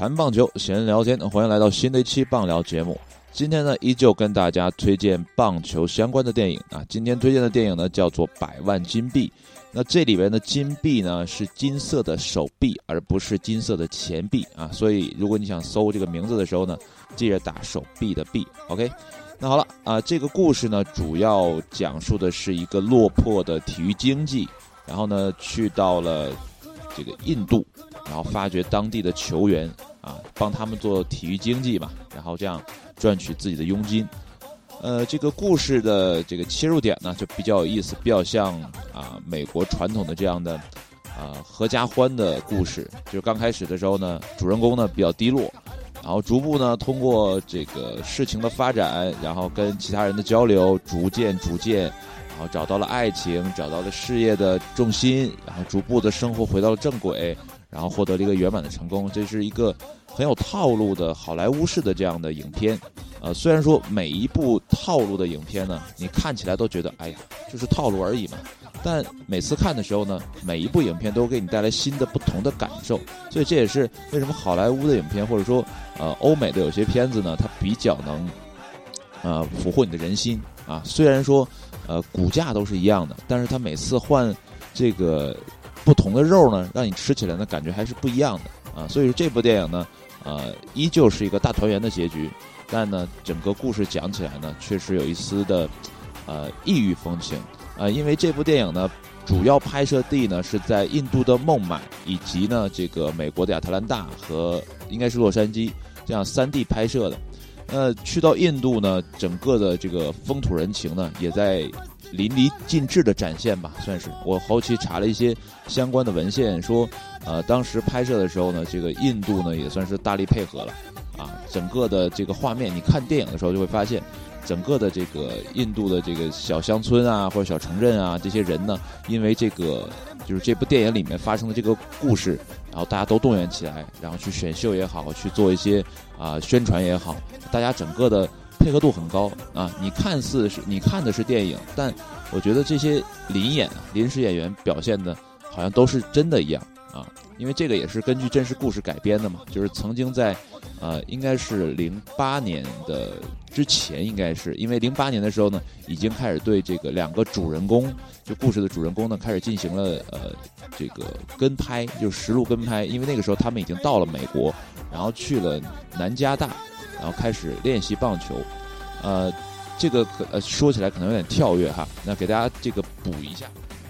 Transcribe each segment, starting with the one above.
谈棒球，闲聊天，欢迎来到新的一期棒聊节目。今天呢，依旧跟大家推荐棒球相关的电影啊。今天推荐的电影呢，叫做《百万金币》。那这里边的金币呢，是金色的手臂，而不是金色的钱币啊。所以，如果你想搜这个名字的时候呢，记着打手臂的臂。OK，那好了啊，这个故事呢，主要讲述的是一个落魄的体育经济，然后呢，去到了这个印度，然后发掘当地的球员。帮他们做体育经济嘛，然后这样赚取自己的佣金。呃，这个故事的这个切入点呢，就比较有意思，比较像啊美国传统的这样的啊合家欢的故事。就是刚开始的时候呢，主人公呢比较低落，然后逐步呢通过这个事情的发展，然后跟其他人的交流，逐渐逐渐，然后找到了爱情，找到了事业的重心，然后逐步的生活回到了正轨。然后获得了一个圆满的成功，这是一个很有套路的好莱坞式的这样的影片。呃，虽然说每一部套路的影片呢，你看起来都觉得哎呀，就是套路而已嘛。但每次看的时候呢，每一部影片都给你带来新的、不同的感受。所以这也是为什么好莱坞的影片，或者说呃欧美的有些片子呢，它比较能呃俘获你的人心啊。虽然说呃骨架都是一样的，但是它每次换这个。不同的肉呢，让你吃起来呢感觉还是不一样的啊，所以说这部电影呢，呃，依旧是一个大团圆的结局，但呢，整个故事讲起来呢，确实有一丝的，呃，异域风情啊，因为这部电影呢，主要拍摄地呢是在印度的孟买，以及呢这个美国的亚特兰大和应该是洛杉矶这样三地拍摄的，呃，去到印度呢，整个的这个风土人情呢，也在。淋漓尽致的展现吧，算是我后期查了一些相关的文献，说，呃，当时拍摄的时候呢，这个印度呢也算是大力配合了，啊，整个的这个画面，你看电影的时候就会发现，整个的这个印度的这个小乡村啊或者小城镇啊，这些人呢，因为这个就是这部电影里面发生的这个故事，然后大家都动员起来，然后去选秀也好，去做一些啊宣传也好，大家整个的。配合度很高啊！你看似是你看的是电影，但我觉得这些临演啊临时演员表现的，好像都是真的一样啊！因为这个也是根据真实故事改编的嘛，就是曾经在，呃，应该是零八年的之前，应该是因为零八年的时候呢，已经开始对这个两个主人公，就故事的主人公呢，开始进行了呃这个跟拍，就是实录跟拍，因为那个时候他们已经到了美国，然后去了南加大。然后开始练习棒球，呃，这个可呃说起来可能有点跳跃哈，那给大家这个补一下，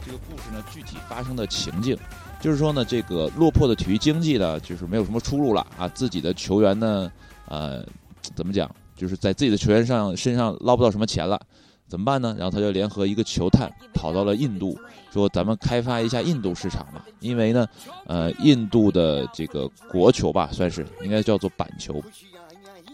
这个故事呢具体发生的情境，就是说呢这个落魄的体育经济呢就是没有什么出路了啊，自己的球员呢呃怎么讲，就是在自己的球员上身上捞不到什么钱了，怎么办呢？然后他就联合一个球探跑到了印度，说咱们开发一下印度市场嘛，因为呢呃印度的这个国球吧算是应该叫做板球。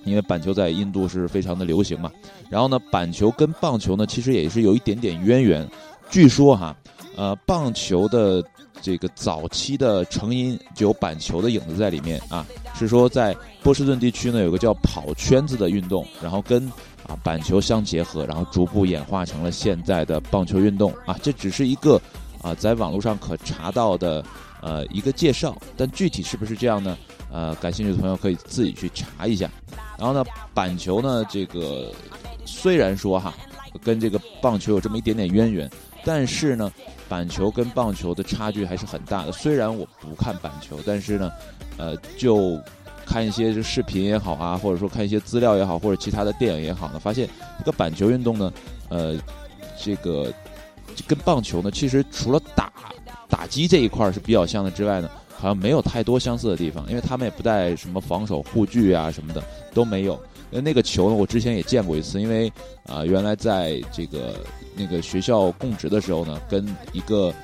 因为板球在印度是非常的流行嘛，然后呢，板球跟棒球呢其实也是有一点点渊源。据说哈，呃，棒球的这个早期的成因就有板球的影子在里面啊，是说在波士顿地区呢有个叫跑圈子的运动，然后跟啊板球相结合，然后逐步演化成了现在的棒球运动啊。这只是一个啊在网络上可查到的呃一个介绍，但具体是不是这样呢？呃，感兴趣的朋友可以自己去查一下。然后呢，板球呢，这个虽然说哈，跟这个棒球有这么一点点渊源，但是呢，板球跟棒球的差距还是很大的。虽然我不看板球，但是呢，呃，就看一些这视频也好啊，或者说看一些资料也好，或者其他的电影也好呢，发现这个板球运动呢，呃，这个跟棒球呢，其实除了打打击这一块是比较像的之外呢。好像没有太多相似的地方，因为他们也不带什么防守护具啊什么的都没有。那那个球呢，我之前也见过一次，因为啊，原来在这个那个学校供职的时候呢，跟一个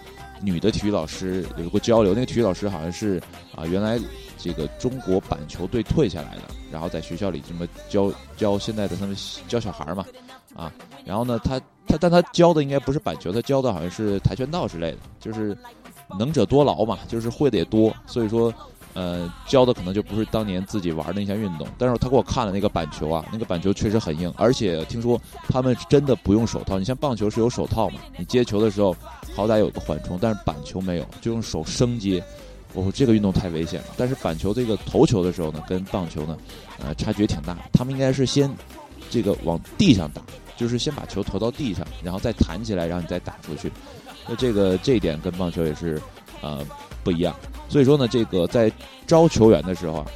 女的体育老师有过交流。那个体育老师好像是啊，原来这个中国板球队退下来的，然后在学校里这么教教现在的他们教小孩嘛，啊，然后呢，他他但他教的应该不是板球，他教的好像是跆拳道之类的，就是。能者多劳嘛，就是会的也多，所以说，呃，教的可能就不是当年自己玩的那项运动。但是他给我看了那个板球啊，那个板球确实很硬，而且听说他们真的不用手套。你像棒球是有手套嘛，你接球的时候好歹有个缓冲，但是板球没有，就用手生接，哦，这个运动太危险了。但是板球这个投球的时候呢，跟棒球呢，呃，差距挺大。他们应该是先这个往地上打，就是先把球投到地上，然后再弹起来，然后你再打出去。那这个这一点跟棒球也是呃不一样。所以说呢，这个在招球员的时候啊，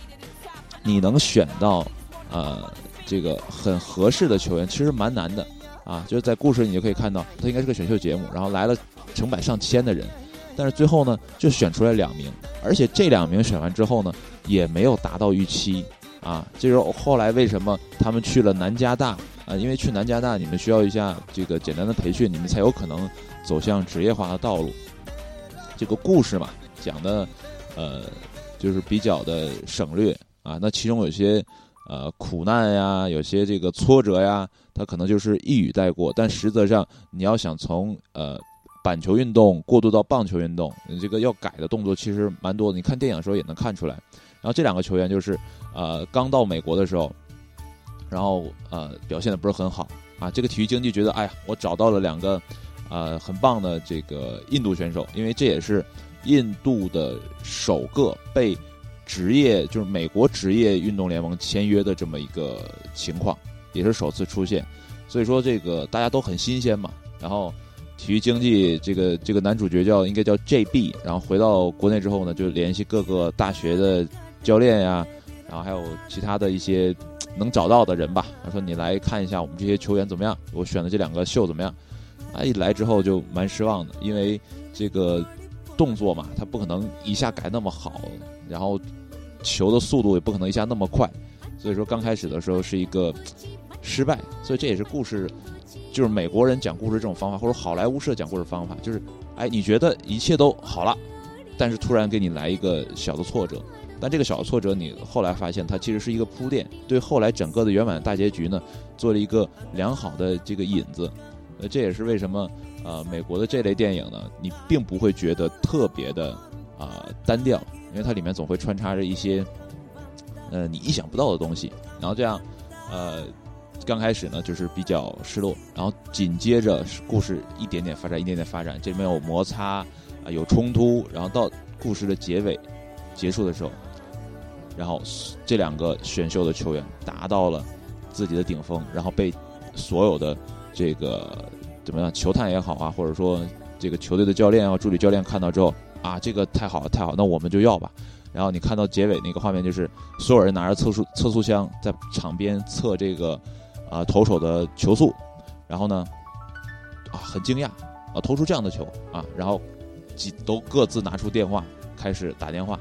你能选到呃这个很合适的球员，其实蛮难的啊。就是在故事你就可以看到，他应该是个选秀节目，然后来了成百上千的人。但是最后呢，就选出来两名，而且这两名选完之后呢，也没有达到预期啊。这是后来为什么他们去了南加大啊？因为去南加大，你们需要一下这个简单的培训，你们才有可能走向职业化的道路。这个故事嘛，讲的呃，就是比较的省略啊。那其中有些呃苦难呀，有些这个挫折呀，他可能就是一语带过。但实则上，你要想从呃。板球运动过渡到棒球运动，这个要改的动作其实蛮多的。你看电影的时候也能看出来。然后这两个球员就是，呃，刚到美国的时候，然后呃表现的不是很好啊。这个体育经济觉得，哎呀，我找到了两个呃很棒的这个印度选手，因为这也是印度的首个被职业就是美国职业运动联盟签约的这么一个情况，也是首次出现。所以说这个大家都很新鲜嘛。然后。体育经济这个这个男主角叫应该叫 JB，然后回到国内之后呢，就联系各个大学的教练呀，然后还有其他的一些能找到的人吧。他说：“你来看一下我们这些球员怎么样？我选的这两个秀怎么样？”啊，一来之后就蛮失望的，因为这个动作嘛，他不可能一下改那么好，然后球的速度也不可能一下那么快，所以说刚开始的时候是一个失败。所以这也是故事。就是美国人讲故事这种方法，或者好莱坞式的讲故事方法，就是，哎，你觉得一切都好了，但是突然给你来一个小的挫折，但这个小挫折，你后来发现它其实是一个铺垫，对后来整个的圆满大结局呢，做了一个良好的这个引子。呃，这也是为什么，呃，美国的这类电影呢，你并不会觉得特别的啊单调，因为它里面总会穿插着一些，呃，你意想不到的东西，然后这样，呃。刚开始呢，就是比较失落，然后紧接着故事一点点发展，一点点发展，这里面有摩擦啊，有冲突，然后到故事的结尾结束的时候，然后这两个选秀的球员达到了自己的顶峰，然后被所有的这个怎么样球探也好啊，或者说这个球队的教练啊、助理教练看到之后啊，这个太好了，太好，那我们就要吧。然后你看到结尾那个画面，就是所有人拿着测速测速枪在场边测这个。啊，投手的球速，然后呢，啊，很惊讶，啊，投出这样的球啊，然后几都各自拿出电话开始打电话，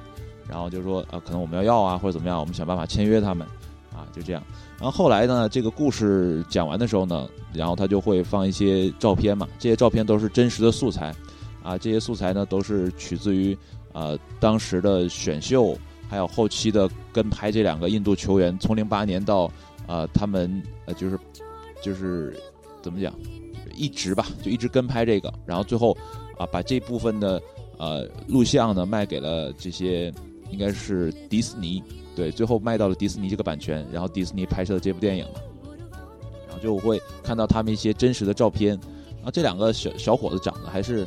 然后就说，啊，可能我们要要啊，或者怎么样，我们想办法签约他们，啊，就这样。然后后来呢，这个故事讲完的时候呢，然后他就会放一些照片嘛，这些照片都是真实的素材，啊，这些素材呢都是取自于呃当时的选秀，还有后期的跟拍这两个印度球员，从零八年到。啊，他们呃，就是，就是怎么讲，一直吧，就一直跟拍这个，然后最后啊，把这部分的呃录像呢卖给了这些应该是迪士尼，对，最后卖到了迪士尼这个版权，然后迪士尼拍摄的这部电影嘛，然后就会看到他们一些真实的照片，啊，这两个小小伙子长得还是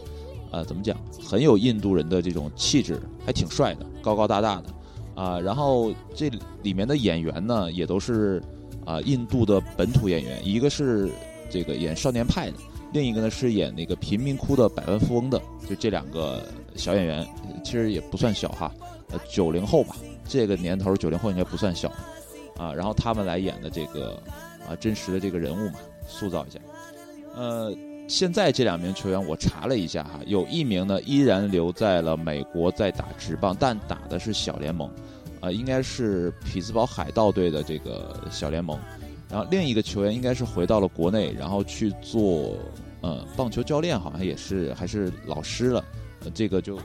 呃怎么讲，很有印度人的这种气质，还挺帅的，高高大大的，啊，然后这里面的演员呢也都是。啊，印度的本土演员，一个是这个演少年派的，另一个呢是演那个贫民窟的百万富翁的，就这两个小演员，其实也不算小哈，呃，九零后吧，这个年头九零后应该不算小，啊，然后他们来演的这个啊真实的这个人物嘛，塑造一下。呃，现在这两名球员我查了一下哈，有一名呢依然留在了美国在打职棒，但打的是小联盟。呃，应该是匹兹堡海盗队的这个小联盟，然后另一个球员应该是回到了国内，然后去做呃棒球教练，好像也是还是老师了，呃，这个就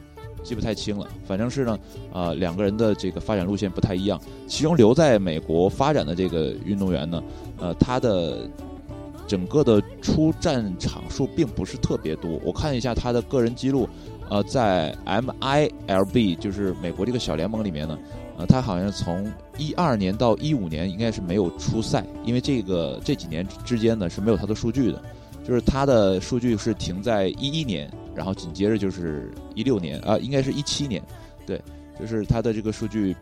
记不太清了。反正是呢，呃，两个人的这个发展路线不太一样。其中留在美国发展的这个运动员呢，呃，他的整个的出战场数并不是特别多。我看一下他的个人记录，呃，在 MILB 就是美国这个小联盟里面呢。呃，他好像从一二年到一五年应该是没有出赛，因为这个这几年之间呢是没有他的数据的，就是他的数据是停在一一年，然后紧接着就是一六年啊，应该是一七年，对，就是它的这个数据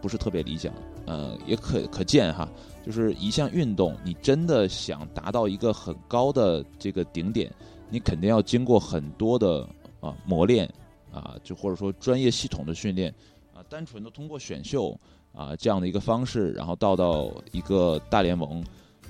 不是特别理想。呃，也可可见哈，就是一项运动，你真的想达到一个很高的这个顶点，你肯定要经过很多的啊磨练啊，就或者说专业系统的训练啊，单纯的通过选秀啊这样的一个方式，然后到到一个大联盟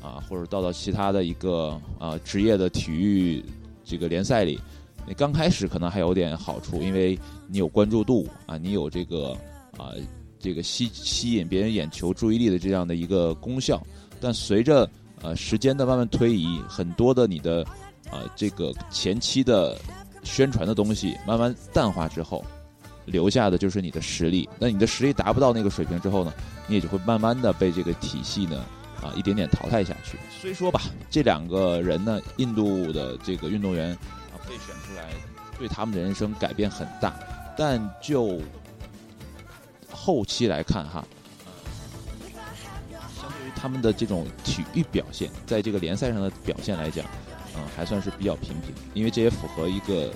啊，或者到到其他的一个啊职业的体育这个联赛里，你刚开始可能还有点好处，因为你有关注度啊，你有这个啊。这个吸吸引别人眼球注意力的这样的一个功效，但随着呃时间的慢慢推移，很多的你的呃这个前期的宣传的东西慢慢淡化之后，留下的就是你的实力。那你的实力达不到那个水平之后呢，你也就会慢慢的被这个体系呢啊一点点淘汰下去。虽说吧，这两个人呢，印度的这个运动员啊被选出来，对他们的人生改变很大，但就。后期来看哈，相对于他们的这种体育表现，在这个联赛上的表现来讲，嗯，还算是比较平平。因为这也符合一个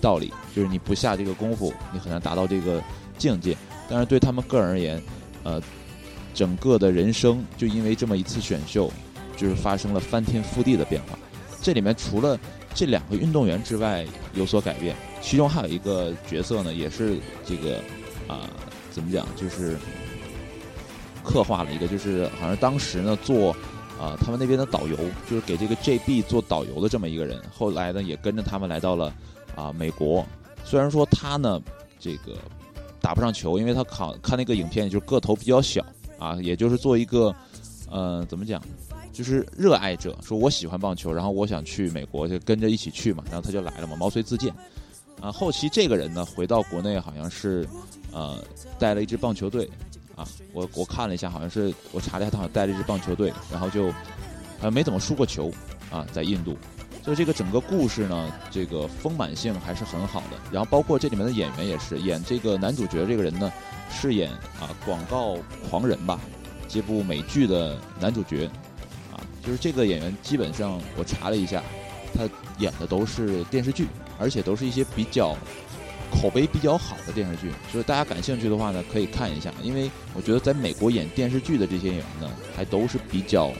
道理，就是你不下这个功夫，你很难达到这个境界。但是对他们个人而言，呃，整个的人生就因为这么一次选秀，就是发生了翻天覆地的变化。这里面除了这两个运动员之外有所改变，其中还有一个角色呢，也是这个啊。怎么讲？就是刻画了一个，就是好像当时呢做啊他们那边的导游，就是给这个 JB 做导游的这么一个人。后来呢也跟着他们来到了啊美国。虽然说他呢这个打不上球，因为他看看那个影片，就是个头比较小啊，也就是做一个呃怎么讲，就是热爱者，说我喜欢棒球，然后我想去美国，就跟着一起去嘛，然后他就来了嘛，毛遂自荐。啊，后期这个人呢回到国内，好像是。呃，带了一支棒球队，啊，我我看了一下，好像是我查了一下，他好像带了一支棒球队，然后就，呃，没怎么输过球，啊，在印度，所以这个整个故事呢，这个丰满性还是很好的。然后包括这里面的演员也是，演这个男主角这个人呢，饰演啊广告狂人吧，这部美剧的男主角，就是这个演员基本上我查了一下，他演的都是电视剧，而且都是一些比较。口碑比较好的电视剧，所以大家感兴趣的话呢，可以看一下。因为我觉得在美国演电视剧的这些演员呢，还都是比较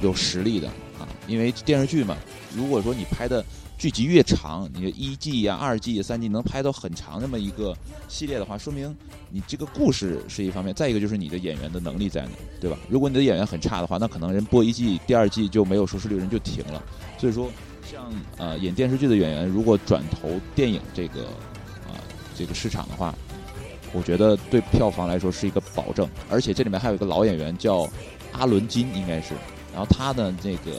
有实力的啊。因为电视剧嘛，如果说你拍的剧集越长，你的一季呀、二季、三季能拍到很长那么一个系列的话，说明你这个故事是一方面，再一个就是你的演员的能力在哪，对吧？如果你的演员很差的话，那可能人播一季、第二季就没有收视率，人就停了。所以说，像呃演电视剧的演员，如果转投电影这个啊。这个市场的话，我觉得对票房来说是一个保证，而且这里面还有一个老演员叫阿伦金，应该是，然后他的这个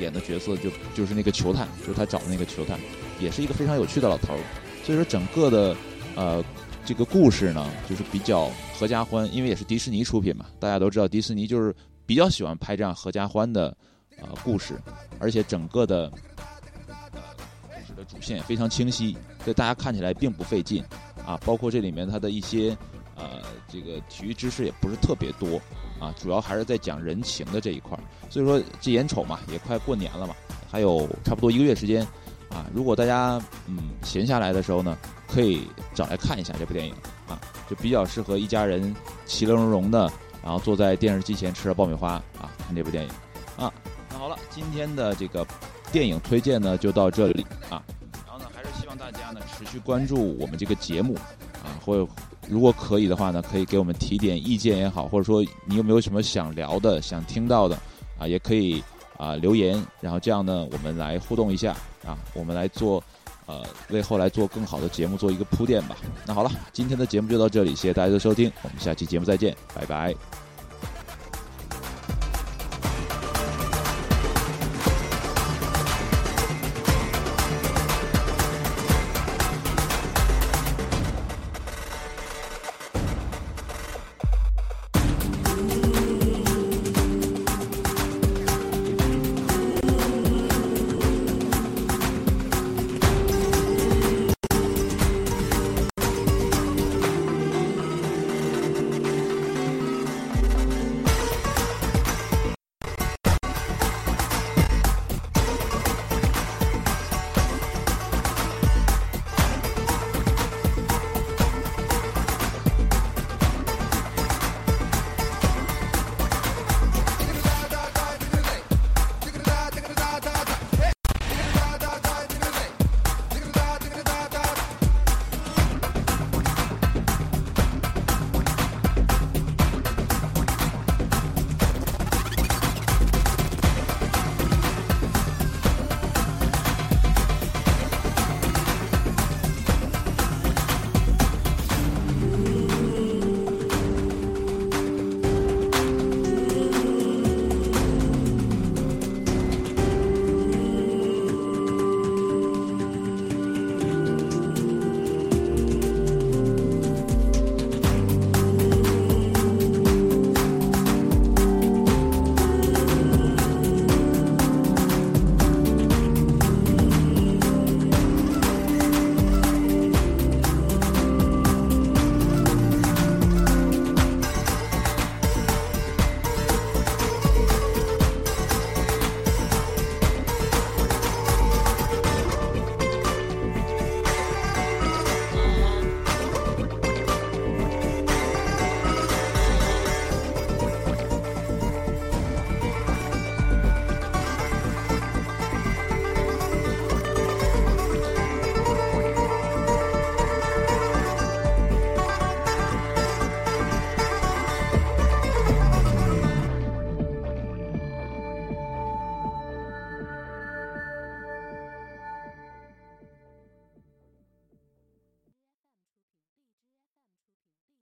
演的角色就就是那个球探，就是他找的那个球探，也是一个非常有趣的老头儿。所以说整个的呃这个故事呢，就是比较合家欢，因为也是迪士尼出品嘛，大家都知道迪士尼就是比较喜欢拍这样合家欢的呃故事，而且整个的。呃，故事的主线非常清晰，所以大家看起来并不费劲啊。包括这里面它的一些呃这个体育知识也不是特别多啊，主要还是在讲人情的这一块儿。所以说这眼瞅嘛，也快过年了嘛，还有差不多一个月时间啊。如果大家嗯闲下来的时候呢，可以找来看一下这部电影啊，就比较适合一家人其乐融融的，然后坐在电视机前吃着爆米花啊看这部电影啊。那好了，今天的这个。电影推荐呢就到这里啊，然后呢还是希望大家呢持续关注我们这个节目啊，或者如果可以的话呢，可以给我们提点意见也好，或者说你有没有什么想聊的、想听到的啊，也可以啊留言，然后这样呢我们来互动一下啊，我们来做呃为后来做更好的节目做一个铺垫吧。那好了，今天的节目就到这里，谢谢大家的收听，我们下期节目再见，拜拜。